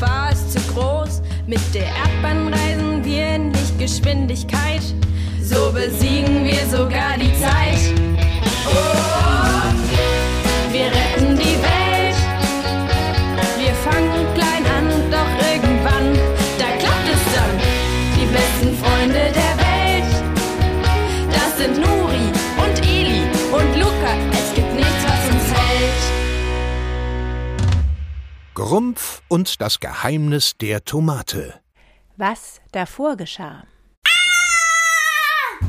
war es zu groß. Mit der Erdbahn reisen wir in Lichtgeschwindigkeit. So besiegen wir sogar die Zeit. Oh, wir retten Grumpf und das Geheimnis der Tomate. Was davor geschah.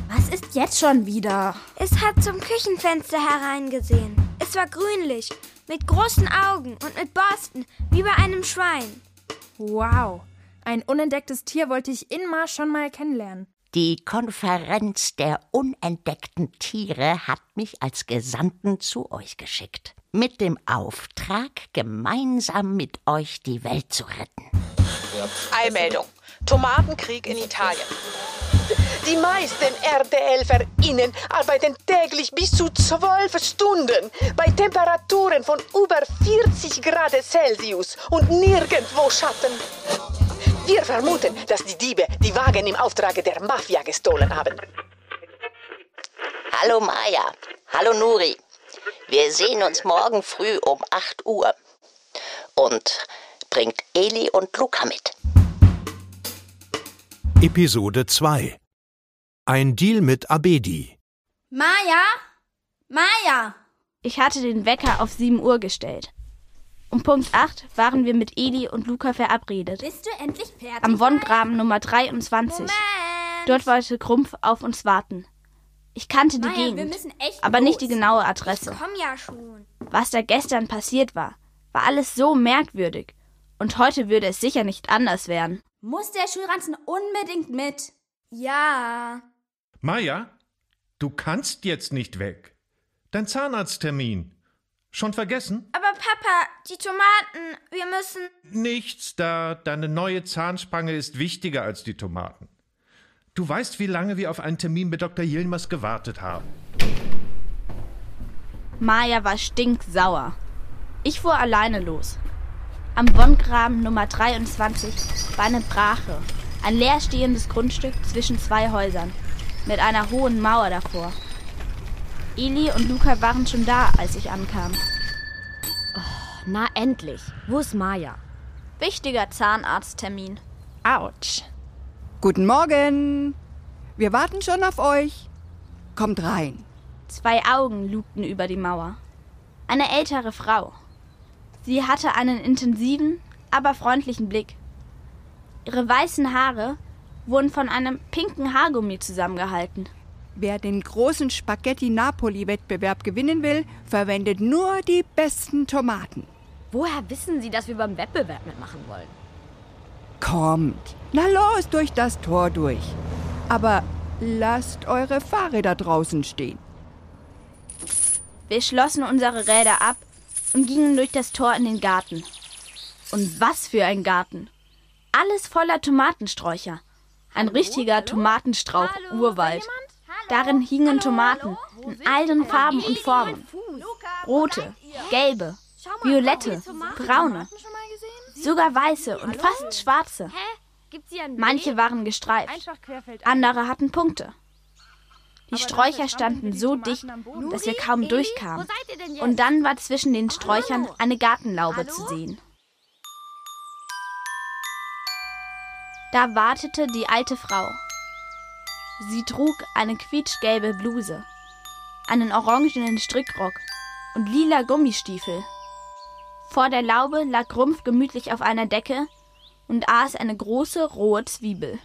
Was ist jetzt schon wieder? Es hat zum Küchenfenster hereingesehen. Es war grünlich, mit großen Augen und mit Borsten, wie bei einem Schwein. Wow. Ein unentdecktes Tier wollte ich immer schon mal kennenlernen. Die Konferenz der unentdeckten Tiere hat mich als Gesandten zu euch geschickt. Mit dem Auftrag, gemeinsam mit euch die Welt zu retten. Eilmeldung. Tomatenkrieg in Italien. Die meisten RTL-VerInnen arbeiten täglich bis zu zwölf Stunden bei Temperaturen von über 40 Grad Celsius und nirgendwo Schatten. Wir vermuten, dass die Diebe die Wagen im Auftrag der Mafia gestohlen haben. Hallo Maja. Hallo Nuri. Wir sehen uns morgen früh um 8 Uhr. Und bringt Eli und Luca mit. Episode 2 Ein Deal mit Abedi. Maja? Maja! Ich hatte den Wecker auf 7 Uhr gestellt. Um Punkt 8 waren wir mit Eli und Luca verabredet. Bist du endlich fertig? Am Wonngraben Nummer 23. Moment. Dort wollte Krumpf auf uns warten. Ich kannte die Maja, wir Gegend, müssen echt aber nicht die los. genaue Adresse. Komm ja schon. Was da gestern passiert war, war alles so merkwürdig. Und heute würde es sicher nicht anders werden. Muss der Schulranzen unbedingt mit? Ja. Maja, du kannst jetzt nicht weg. Dein Zahnarzttermin. Schon vergessen? Aber Papa, die Tomaten, wir müssen. Nichts da. Deine neue Zahnspange ist wichtiger als die Tomaten. Du weißt, wie lange wir auf einen Termin mit Dr. Yilmaz gewartet haben. Maja war stinksauer. Ich fuhr alleine los. Am Wonngraben Nummer 23 war eine Brache, ein leerstehendes Grundstück zwischen zwei Häusern, mit einer hohen Mauer davor. Eli und Luca waren schon da, als ich ankam. Na endlich. Wo ist Maja? Wichtiger Zahnarzttermin. Autsch. Guten Morgen. Wir warten schon auf euch. Kommt rein. Zwei Augen lugten über die Mauer. Eine ältere Frau. Sie hatte einen intensiven, aber freundlichen Blick. Ihre weißen Haare wurden von einem pinken Haargummi zusammengehalten. Wer den großen Spaghetti-Napoli-Wettbewerb gewinnen will, verwendet nur die besten Tomaten. Woher wissen Sie, dass wir beim Wettbewerb mitmachen wollen? Kommt. Na los, durch das Tor durch. Aber lasst eure Fahrräder draußen stehen. Wir schlossen unsere Räder ab und gingen durch das Tor in den Garten. Und was für ein Garten! Alles voller Tomatensträucher. Ein richtiger Tomatenstrauch-Urwald. Darin hingen Tomaten in allen Farben und Formen. Rote, gelbe, violette, braune, sogar weiße und fast schwarze. Manche waren gestreift, andere hatten Punkte. Die Sträucher standen so dicht, dass wir kaum durchkamen. Und dann war zwischen den Sträuchern eine Gartenlaube zu sehen. Da wartete die alte Frau. Sie trug eine quietschgelbe Bluse, einen orangenen Strickrock und lila Gummistiefel. Vor der Laube lag Rumpf gemütlich auf einer Decke und aß eine große rohe Zwiebel.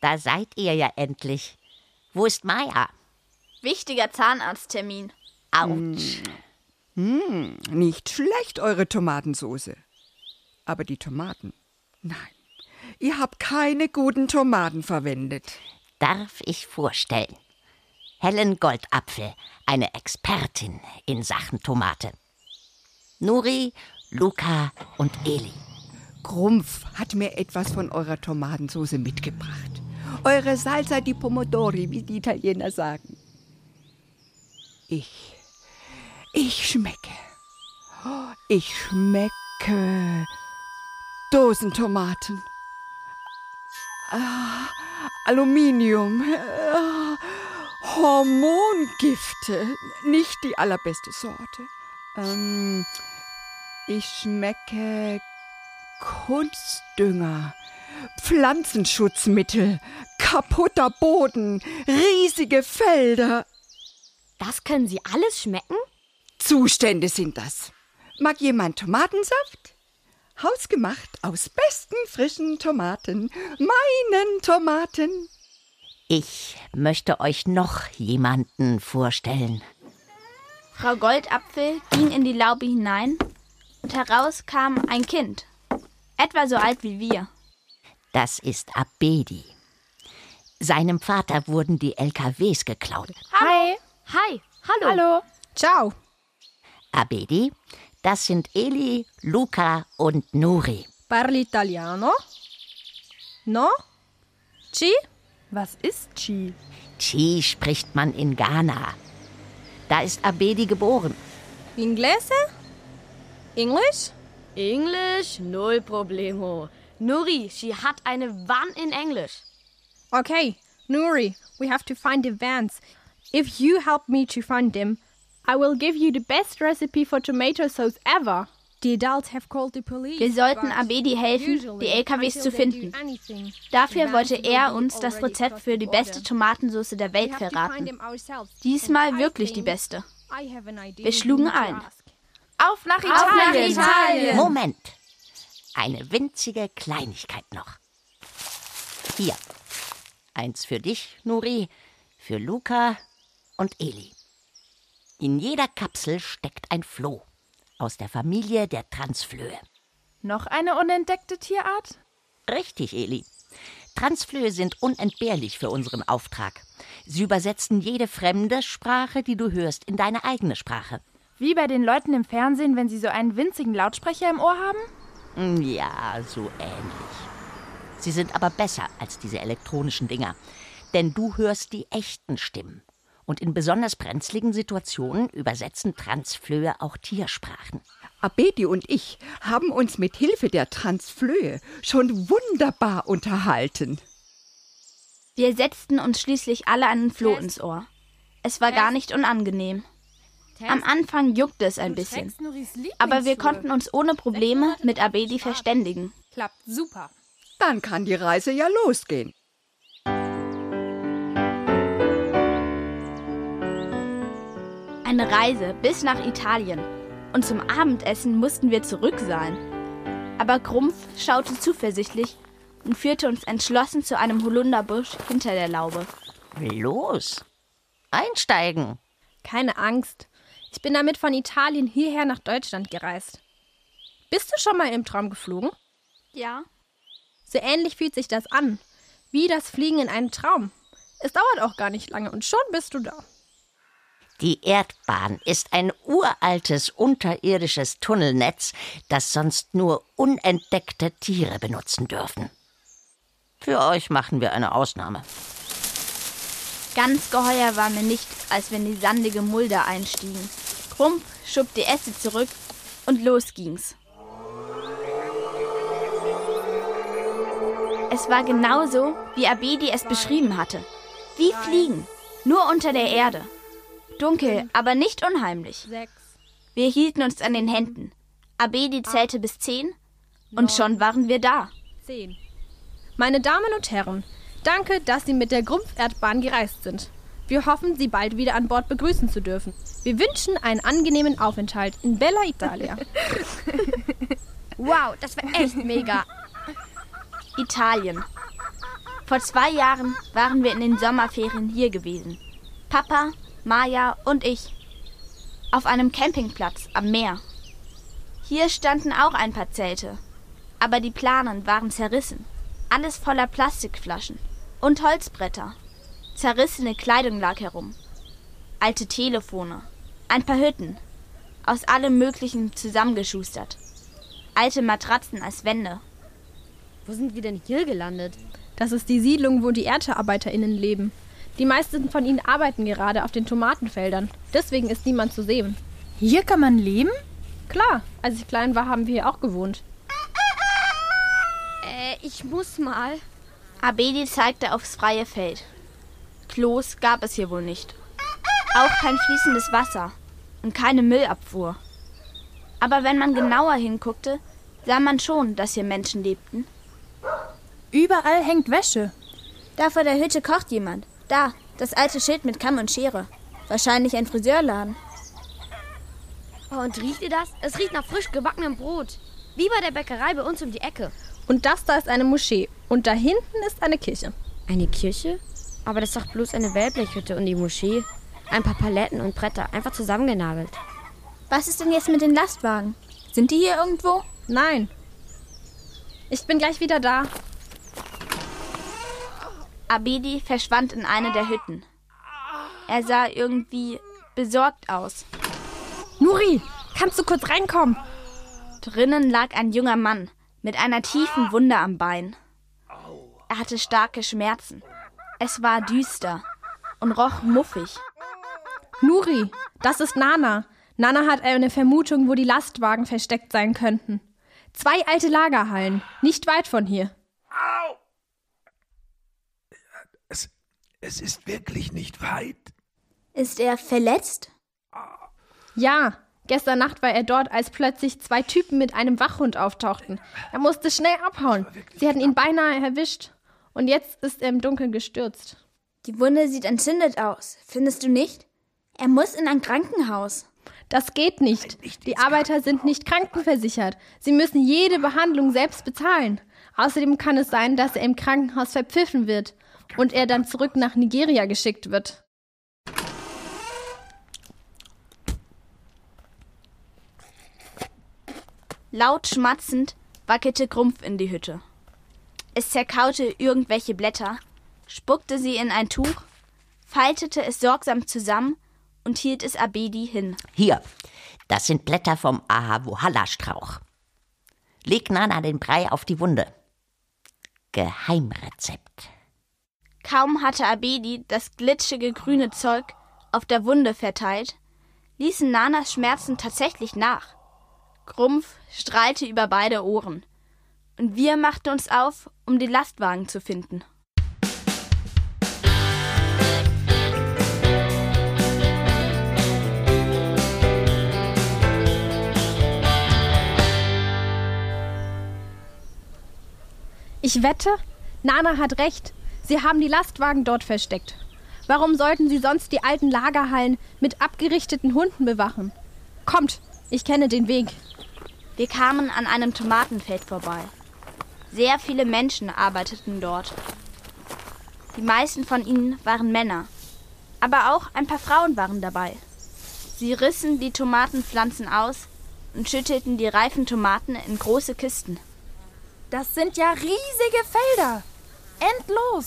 Da seid ihr ja endlich. Wo ist Maja? Wichtiger Zahnarzttermin. Autsch. Hm, nicht schlecht, eure Tomatensoße. Aber die Tomaten? Nein. Ihr habt keine guten Tomaten verwendet. Darf ich vorstellen? Helen Goldapfel, eine Expertin in Sachen Tomate. Nuri, Luca und Eli. Grumpf hat mir etwas von eurer Tomatensoße mitgebracht. Eure Salsa di Pomodori, wie die Italiener sagen. Ich, ich schmecke. Ich schmecke Dosentomaten. Ah, Aluminium. Ah, Hormongifte. Nicht die allerbeste Sorte. Ähm, ich schmecke Kunstdünger, Pflanzenschutzmittel, kaputter Boden, riesige Felder. Das können Sie alles schmecken? Zustände sind das. Mag jemand Tomatensaft? Hausgemacht aus besten frischen Tomaten, meinen Tomaten. Ich möchte euch noch jemanden vorstellen. Frau Goldapfel ging in die Laube hinein und heraus kam ein Kind, etwa so alt wie wir. Das ist Abedi. Seinem Vater wurden die LKWs geklaut. Hi. Hi. Hallo. Hallo. Ciao. Abedi, das sind Eli, Luca und Nuri. Parli italiano? No? Chi? Was ist Chi? Chi spricht man in Ghana. Da ist Abedi geboren. Inglese? Englisch? Englisch? Null Problemo. Nuri, she hat eine Wann in Englisch. Okay, Nuri, we have to find the vans. If you help me to find them, I will give you the best recipe for tomato sauce ever. The adults have called the police. Wir sollten Abedi helfen, die LKWs zu finden. Dafür wollte er uns das Rezept für die beste Tomatensauce der Welt verraten. Diesmal wirklich die beste. Wir schlugen ein. Auf nach Italien! Auf nach Italien. Moment. Eine winzige Kleinigkeit noch. Hier. Eins für dich, Nuri, für Luca und Eli. In jeder Kapsel steckt ein Floh aus der Familie der Transflöhe. Noch eine unentdeckte Tierart? Richtig, Eli. Transflöhe sind unentbehrlich für unseren Auftrag. Sie übersetzen jede fremde Sprache, die du hörst, in deine eigene Sprache. Wie bei den Leuten im Fernsehen, wenn sie so einen winzigen Lautsprecher im Ohr haben? Hm, Ja, so ähnlich. Sie sind aber besser als diese elektronischen Dinger, denn du hörst die echten Stimmen. Und in besonders brenzligen Situationen übersetzen Transflöhe auch Tiersprachen. Abedi und ich haben uns mit Hilfe der Transflöhe schon wunderbar unterhalten. Wir setzten uns schließlich alle einen Floh ins Ohr. Es war gar nicht unangenehm. Am Anfang juckte es ein bisschen, aber wir konnten uns ohne Probleme mit Abedi verständigen. Klappt super. Dann kann die Reise ja losgehen. Eine Reise bis nach Italien. Und zum Abendessen mussten wir zurück sein. Aber Grumpf schaute zuversichtlich und führte uns entschlossen zu einem Holunderbusch hinter der Laube. Los, einsteigen. Keine Angst. Ich bin damit von Italien hierher nach Deutschland gereist. Bist du schon mal im Traum geflogen? Ja. So ähnlich fühlt sich das an. Wie das Fliegen in einem Traum. Es dauert auch gar nicht lange und schon bist du da. Die Erdbahn ist ein uraltes unterirdisches Tunnelnetz, das sonst nur unentdeckte Tiere benutzen dürfen. Für euch machen wir eine Ausnahme. Ganz geheuer war mir nicht, als wir in die sandige Mulde einstiegen. Krumpf schob die Äste zurück und los ging's. Es war genauso, wie Abedi es beschrieben hatte. Wie Fliegen, nur unter der Erde. Dunkel, aber nicht unheimlich. Wir hielten uns an den Händen. Abedi zählte bis zehn und schon waren wir da. Zehn. Meine Damen und Herren, danke, dass Sie mit der Grumpferdbahn gereist sind. Wir hoffen, Sie bald wieder an Bord begrüßen zu dürfen. Wir wünschen einen angenehmen Aufenthalt in Bella Italia. Wow, das war echt mega. Italien. Vor zwei Jahren waren wir in den Sommerferien hier gewesen. Papa, Maja und ich. Auf einem Campingplatz am Meer. Hier standen auch ein paar Zelte. Aber die Planen waren zerrissen. Alles voller Plastikflaschen und Holzbretter. Zerrissene Kleidung lag herum. Alte Telefone. Ein paar Hütten. Aus allem Möglichen zusammengeschustert. Alte Matratzen als Wände. Wo sind wir denn hier gelandet? Das ist die Siedlung, wo die ErdbearbeiterInnen leben. Die meisten von ihnen arbeiten gerade auf den Tomatenfeldern. Deswegen ist niemand zu sehen. Hier kann man leben? Klar, als ich klein war, haben wir hier auch gewohnt. Äh, ich muss mal. Abedi zeigte aufs freie Feld. Klos gab es hier wohl nicht. Auch kein fließendes Wasser und keine Müllabfuhr. Aber wenn man genauer hinguckte, sah man schon, dass hier Menschen lebten. Überall hängt Wäsche. Da vor der Hütte kocht jemand. Da, das alte Schild mit Kamm und Schere. Wahrscheinlich ein Friseurladen. Oh, und riecht ihr das? Es riecht nach frisch gebackenem Brot. Wie bei der Bäckerei bei uns um die Ecke. Und das da ist eine Moschee. Und da hinten ist eine Kirche. Eine Kirche? Aber das ist doch bloß eine Wellblechhütte und die Moschee. Ein paar Paletten und Bretter, einfach zusammengenagelt. Was ist denn jetzt mit den Lastwagen? Sind die hier irgendwo? Nein. Ich bin gleich wieder da. Abedi verschwand in eine der Hütten. Er sah irgendwie besorgt aus. Nuri, kannst du kurz reinkommen? Drinnen lag ein junger Mann mit einer tiefen Wunde am Bein. Er hatte starke Schmerzen. Es war düster und roch muffig. Nuri, das ist Nana. Nana hat eine Vermutung, wo die Lastwagen versteckt sein könnten. Zwei alte Lagerhallen, nicht weit von hier. Au! Es, es ist wirklich nicht weit. Ist er verletzt? Ja, gestern Nacht war er dort, als plötzlich zwei Typen mit einem Wachhund auftauchten. Er musste schnell abhauen. Sie hatten ihn beinahe erwischt. Und jetzt ist er im Dunkeln gestürzt. Die Wunde sieht entzündet aus. Findest du nicht? Er muss in ein Krankenhaus. Das geht nicht. Die Arbeiter sind nicht krankenversichert. Sie müssen jede Behandlung selbst bezahlen. Außerdem kann es sein, dass er im Krankenhaus verpfiffen wird und er dann zurück nach Nigeria geschickt wird. Laut schmatzend wackelte Grumpf in die Hütte. Es zerkaute irgendwelche Blätter, spuckte sie in ein Tuch, faltete es sorgsam zusammen und hielt es Abedi hin. Hier, das sind Blätter vom Ahavuhalla-Strauch. Leg Nana den Brei auf die Wunde. Geheimrezept. Kaum hatte Abedi das glitschige grüne Zeug auf der Wunde verteilt, ließen Nanas Schmerzen tatsächlich nach. Grumpf strahlte über beide Ohren. Und wir machten uns auf, um die Lastwagen zu finden. Ich wette, Nana hat recht. Sie haben die Lastwagen dort versteckt. Warum sollten sie sonst die alten Lagerhallen mit abgerichteten Hunden bewachen? Kommt, ich kenne den Weg. Wir kamen an einem Tomatenfeld vorbei. Sehr viele Menschen arbeiteten dort. Die meisten von ihnen waren Männer, aber auch ein paar Frauen waren dabei. Sie rissen die Tomatenpflanzen aus und schütteten die reifen Tomaten in große Kisten. Das sind ja riesige Felder. Endlos.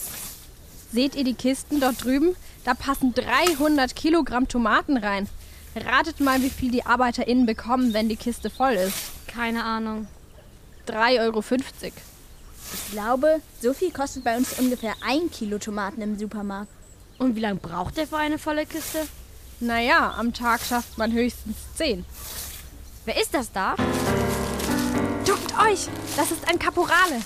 Seht ihr die Kisten dort drüben? Da passen 300 Kilogramm Tomaten rein. Ratet mal, wie viel die ArbeiterInnen bekommen, wenn die Kiste voll ist. Keine Ahnung. 3,50 Euro. Ich glaube, so viel kostet bei uns ungefähr ein Kilo Tomaten im Supermarkt. Und wie lange braucht der für eine volle Kiste? Naja, am Tag schafft man höchstens 10. Wer ist das da? Duckt euch! Das ist ein Kaporale.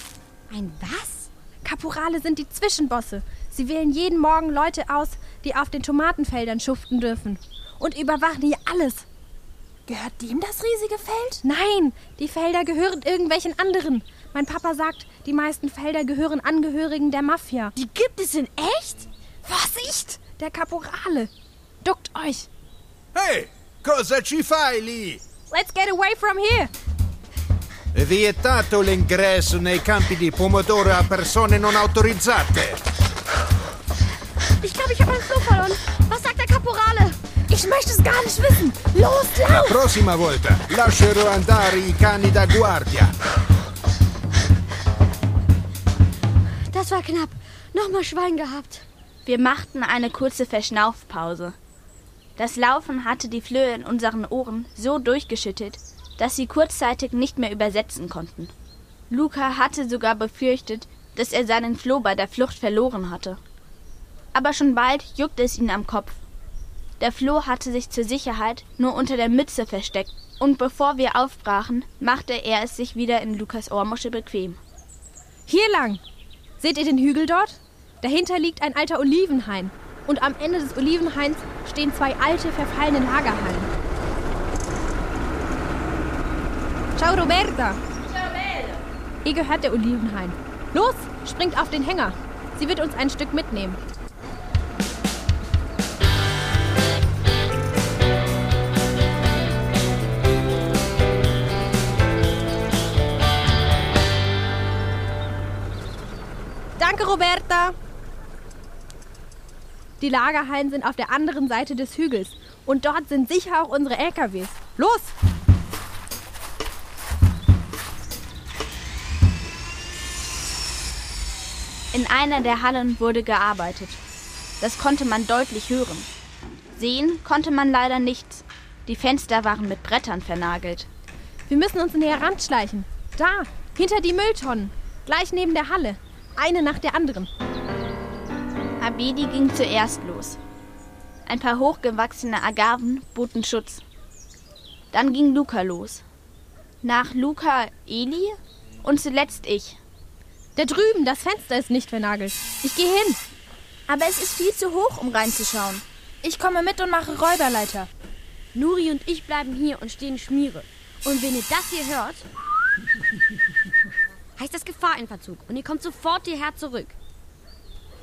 Ein was? Kaporale sind die Zwischenbosse. Sie wählen jeden Morgen Leute aus, die auf den Tomatenfeldern schuften dürfen. Und überwachen hier alles. Gehört dem das riesige Feld? Nein, die Felder gehören irgendwelchen anderen. Mein Papa sagt, die meisten Felder gehören Angehörigen der Mafia. Die gibt es in echt? Vorsicht! Der Kaporale. Duckt euch. Hey, cosa ci fai lì? Let's get away from here. Vietato l'ingresso nei campi di pomodoro a persone non autorizzate. Ich glaube, ich habe meinen Floh verloren. Was sagt der Kaporale? Ich möchte es gar nicht wissen. Los, La lauf! prossima volta lascerò andare i cani da guardia. Das war knapp. Nochmal Schwein gehabt. Wir machten eine kurze Verschnaufpause. Das Laufen hatte die Flöhe in unseren Ohren so durchgeschüttet, dass sie kurzzeitig nicht mehr übersetzen konnten. Luca hatte sogar befürchtet, dass er seinen Floh bei der Flucht verloren hatte. Aber schon bald juckte es ihn am Kopf. Der Floh hatte sich zur Sicherheit nur unter der Mütze versteckt, und bevor wir aufbrachen, machte er es sich wieder in Lukas Ohrmuschel bequem. Hier lang. Seht ihr den Hügel dort? Dahinter liegt ein alter Olivenhain. Und am Ende des Olivenhains stehen zwei alte, verfallene Lagerhallen. Ciao, Roberta. Ciao, Bella. Ihr gehört der Olivenhain. Los, springt auf den Hänger. Sie wird uns ein Stück mitnehmen. Roberta. Die Lagerhallen sind auf der anderen Seite des Hügels. Und dort sind sicher auch unsere LKWs. Los! In einer der Hallen wurde gearbeitet. Das konnte man deutlich hören. Sehen konnte man leider nichts. Die Fenster waren mit Brettern vernagelt. Wir müssen uns näher ranschleichen. Da, hinter die Mülltonnen. Gleich neben der Halle. Eine nach der anderen. Abedi ging zuerst los. Ein paar hochgewachsene Agaven boten Schutz. Dann ging Luca los. Nach Luca Eli und zuletzt ich. Da drüben, das Fenster ist nicht vernagelt. Ich gehe hin. Aber es ist viel zu hoch, um reinzuschauen. Ich komme mit und mache Räuberleiter. Nuri und ich bleiben hier und stehen Schmiere. Und wenn ihr das hier hört, heißt das Gefahr in Verzug. Und ihr kommt sofort hierher zurück.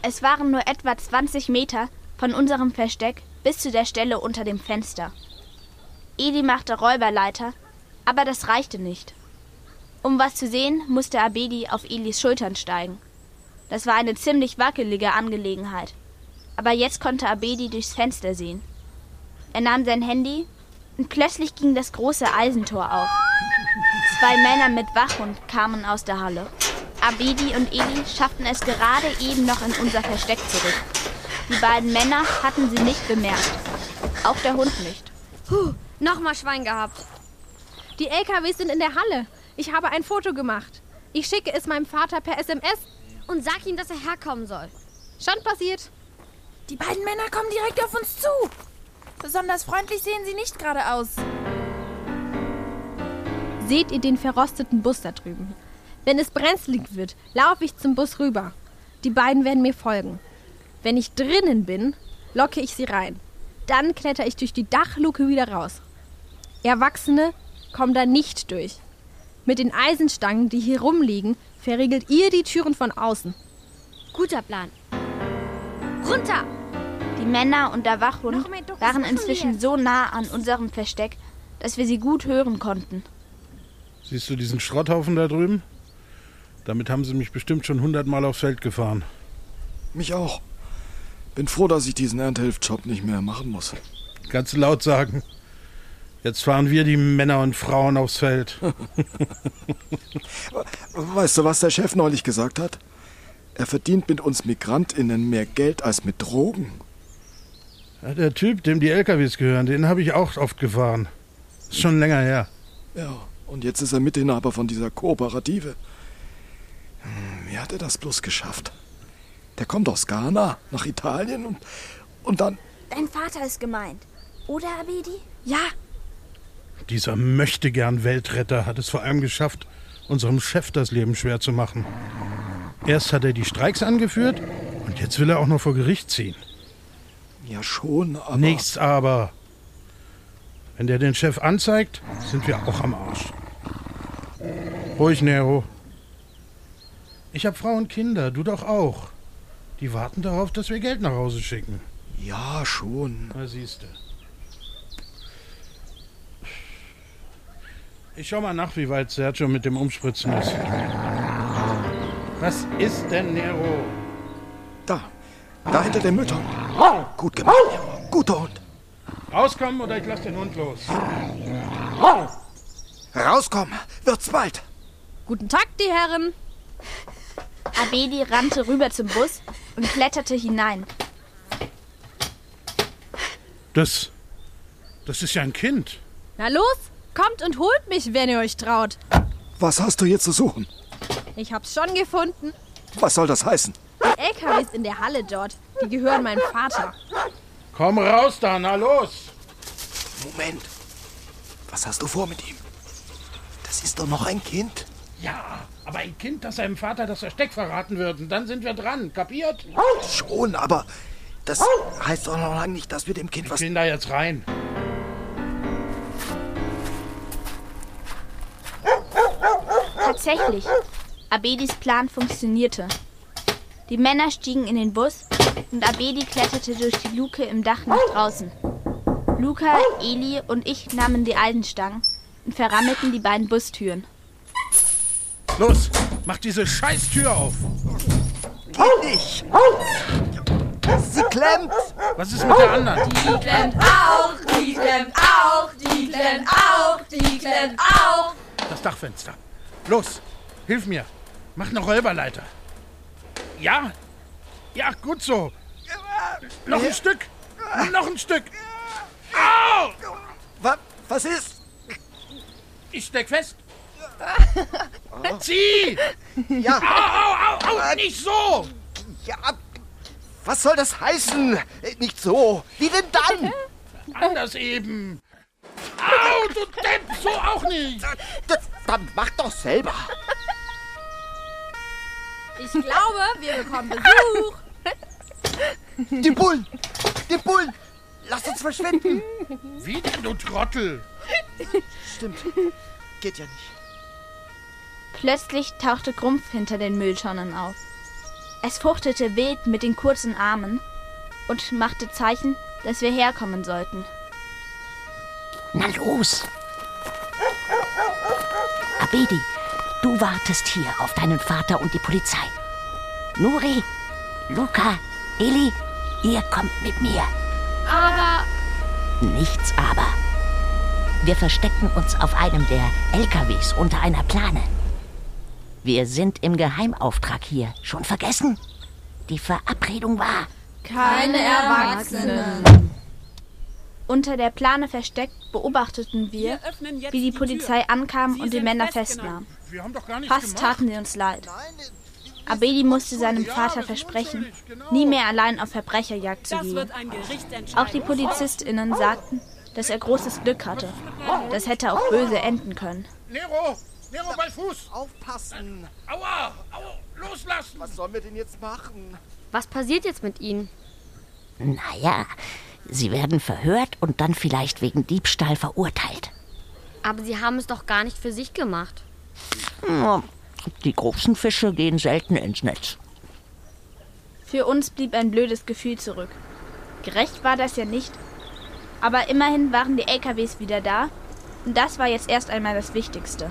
Es waren nur etwa 20 Meter von unserem Versteck bis zu der Stelle unter dem Fenster. Eli machte Räuberleiter, aber das reichte nicht. Um was zu sehen, musste Abedi auf Elis Schultern steigen. Das war eine ziemlich wackelige Angelegenheit. Aber jetzt konnte Abedi durchs Fenster sehen. Er nahm sein Handy und plötzlich ging das große Eisentor auf. Zwei Männer mit Wachhund kamen aus der Halle. Abedi und Eli schafften es gerade eben noch in unser Versteck zurück. Die beiden Männer hatten sie nicht bemerkt. Auch der Hund nicht. Puh, nochmal Schwein gehabt. Die LKWs sind in der Halle. Ich habe ein Foto gemacht. Ich schicke es meinem Vater per SMS. Und sag ihm, dass er herkommen soll. Schon passiert. Die beiden Männer kommen direkt auf uns zu. Besonders freundlich sehen sie nicht gerade aus. Seht ihr den verrosteten Bus da drüben? Wenn es brenzlig wird, laufe ich zum Bus rüber. Die beiden werden mir folgen. Wenn ich drinnen bin, locke ich sie rein. Dann kletter ich durch die Dachluke wieder raus. Erwachsene kommen da nicht durch. Mit den Eisenstangen, die hier rumliegen, verriegelt ihr die Türen von außen. Guter Plan. Runter! Die Männer und der Wachhund waren inzwischen so nah an unserem Versteck, dass wir sie gut hören konnten. Siehst du diesen Schrotthaufen da drüben? Damit haben sie mich bestimmt schon hundertmal aufs Feld gefahren. Mich auch. Bin froh, dass ich diesen Erntehilfsjob nicht mehr machen muss. Kannst du laut sagen. Jetzt fahren wir die Männer und Frauen aufs Feld. weißt du, was der Chef neulich gesagt hat? Er verdient mit uns MigrantInnen mehr Geld als mit Drogen. Ja, der Typ, dem die LKWs gehören, den habe ich auch oft gefahren. Ist schon länger her. Ja, und jetzt ist er Mitinhaber von dieser Kooperative. Hm, wie hat er das bloß geschafft? Der kommt aus Ghana, nach Italien und, und dann. Dein Vater ist gemeint. Oder, Abedi? Ja. Dieser möchtegern Weltretter hat es vor allem geschafft, unserem Chef das Leben schwer zu machen. Erst hat er die Streiks angeführt und jetzt will er auch noch vor Gericht ziehen. Ja, schon, aber. Nichts aber. Wenn der den Chef anzeigt, sind wir auch am Arsch. Ruhig, Nero. Ich habe Frau und Kinder, du doch auch. Die warten darauf, dass wir Geld nach Hause schicken. Ja, schon. Na, siehst du. Ich schau mal nach, wie weit Sergio mit dem Umspritzen ist. Was ist denn, Nero? Da. Da hinter der Mütter. Gut gemacht, Nero. Guter Hund. Rauskommen oder ich lass den Hund los. Rauskommen. Wird's bald. Guten Tag, die Herren. Abedi rannte rüber zum Bus und kletterte hinein. Das. Das ist ja ein Kind. Na los, kommt und holt mich, wenn ihr euch traut. Was hast du hier zu suchen? Ich hab's schon gefunden. Was soll das heißen? Die LKWs in der Halle dort, die gehören meinem Vater. Komm raus da, na los! Moment. Was hast du vor mit ihm? Das ist doch noch ein Kind. Ja, Aber ein Kind, das seinem Vater das Versteck verraten wird, und dann sind wir dran. Kapiert? Schon, aber das heißt doch noch lange nicht, dass wir dem Kind Ich was... bin da jetzt rein. Tatsächlich, Abedis Plan funktionierte. Die Männer stiegen in den Bus und Abedi kletterte durch die Luke im Dach nach draußen. Luca, Eli und ich nahmen die Eisenstangen und verrammelten die beiden Bustüren. Los, mach diese Scheißtür auf. Nicht. Sie klemmt. Was ist mit der anderen? Die klemmt auch, die klemmt auch, die klemmt auch, die klemmt auch. Das Dachfenster. Los, hilf mir. Mach eine Räuberleiter. Ja? Ja, gut so. Noch ein Stück. Noch ein Stück. Au! Was, was ist? Ich steck fest. Zieh! Ja. Au, au, au, au, nicht so! Ja, was soll das heißen? Äh, Nicht so. Wie denn dann? Anders eben. Au, du Depp, so auch nicht. Dann mach doch selber. Ich glaube, wir bekommen Besuch. Die Bullen! Die Bullen! Lass uns verschwinden! Wie denn, du Trottel? Stimmt. Geht ja nicht. Plötzlich tauchte Grumpf hinter den Mülltonnen auf. Es fuchtete wild mit den kurzen Armen und machte Zeichen, dass wir herkommen sollten. Na los! Abedi, du wartest hier auf deinen Vater und die Polizei. Nuri, Luca, Eli, ihr kommt mit mir. Aber Nichts aber. Wir verstecken uns auf einem der LKWs unter einer Plane. Wir sind im Geheimauftrag hier. Schon vergessen? Die Verabredung war. Keine Erwachsenen. Unter der Plane versteckt beobachteten wir, wie die Polizei ankam und die Männer festnahm. Wir haben doch gar nichts Fast gemacht. taten sie uns leid. Abedi musste seinem Vater versprechen, nie mehr allein auf Verbrecherjagd zu gehen. Auch die PolizistInnen sagten, dass er großes Glück hatte. Das hätte auch böse enden können. Nero, bei Fuß. Aufpassen. Aua, au, loslassen. Was sollen wir denn jetzt machen? was passiert jetzt mit ihnen? Naja, sie werden verhört und dann vielleicht wegen Diebstahl verurteilt. Aber sie haben es doch gar nicht für sich gemacht. Die großen Fische gehen selten ins Netz. Für uns blieb ein blödes Gefühl zurück. Gerecht war das ja nicht. Aber immerhin waren die LKWs wieder da. Und das war jetzt erst einmal das Wichtigste.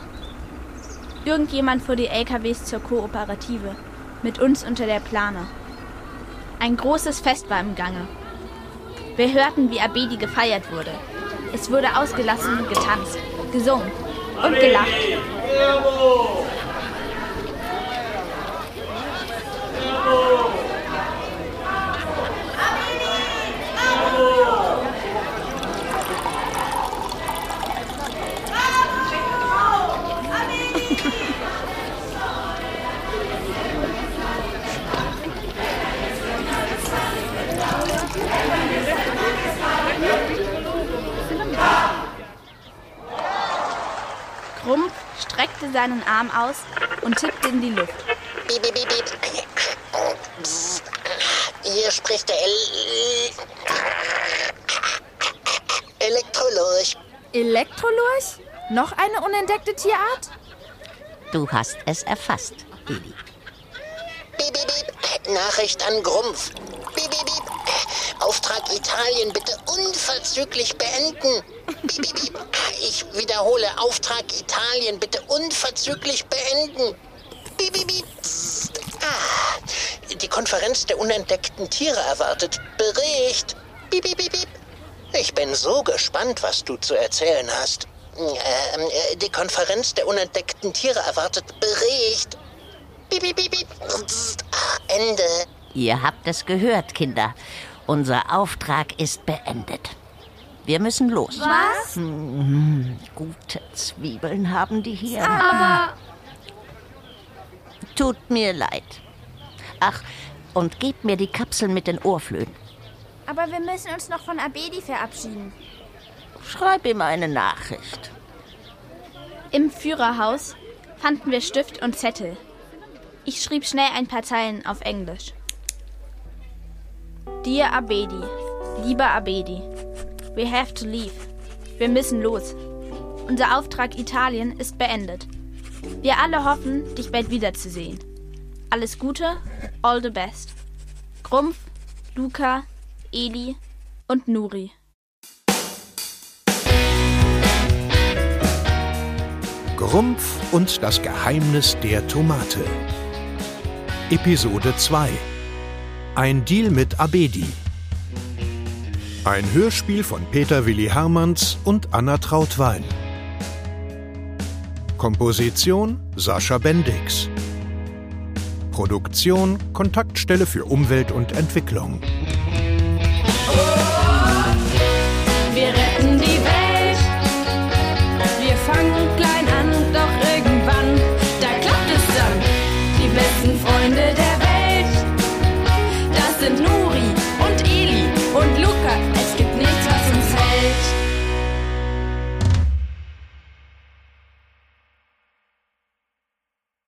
Irgendjemand fuhr die LKWs zur Kooperative. Mit uns unter der Plane. Ein großes Fest war im Gange. Wir hörten, wie Abedi gefeiert wurde. Es wurde ausgelassen getanzt, gesungen und gelacht. Krumpf streckte seinen Arm aus und tippte in die Luft. Piep, piep, piep. Hier spricht der El Elektrolurch. Elektrolurch? Noch eine unentdeckte Tierart? Du hast es erfasst, Eli. Piep, piep, piep. Nachricht an Grumpf. Piep, piep, piep. Auftrag Italien bitte unverzüglich beenden. Piep, piep, piep. Ich wiederhole, Auftrag Italien bitte unverzüglich beenden. Ah, die Konferenz der unentdeckten Tiere erwartet Bericht. Ich bin so gespannt, was du zu erzählen hast. Ähm, äh, die Konferenz der unentdeckten Tiere erwartet Bericht. Ah, Ende. Ihr habt es gehört, Kinder. Unser Auftrag ist beendet. Wir müssen los. Was? Hm, gute Zwiebeln haben die hier. Aber- Tut mir leid. Ach, und gebt mir die Kapseln mit den Ohrflöhen. Aber wir müssen uns noch von Abedi verabschieden. Schreib ihm eine Nachricht. Im Führerhaus fanden wir Stift und Zettel. Ich schrieb schnell ein paar Zeilen auf Englisch. Dear Abedi, lieber Abedi, we have to leave. Wir müssen los. Unser Auftrag Italien ist beendet. Wir alle hoffen, dich bald wiederzusehen. Alles Gute, all the best. Grumpf, Luca, Eli und Nuri. Grumpf und das Geheimnis der Tomate. Episode 2 Ein Deal mit Abedi. Ein Hörspiel von Peter Willi Hermanns und Anna Trautwein. Komposition Sascha Bendix. Produktion Kontaktstelle für Umwelt und Entwicklung.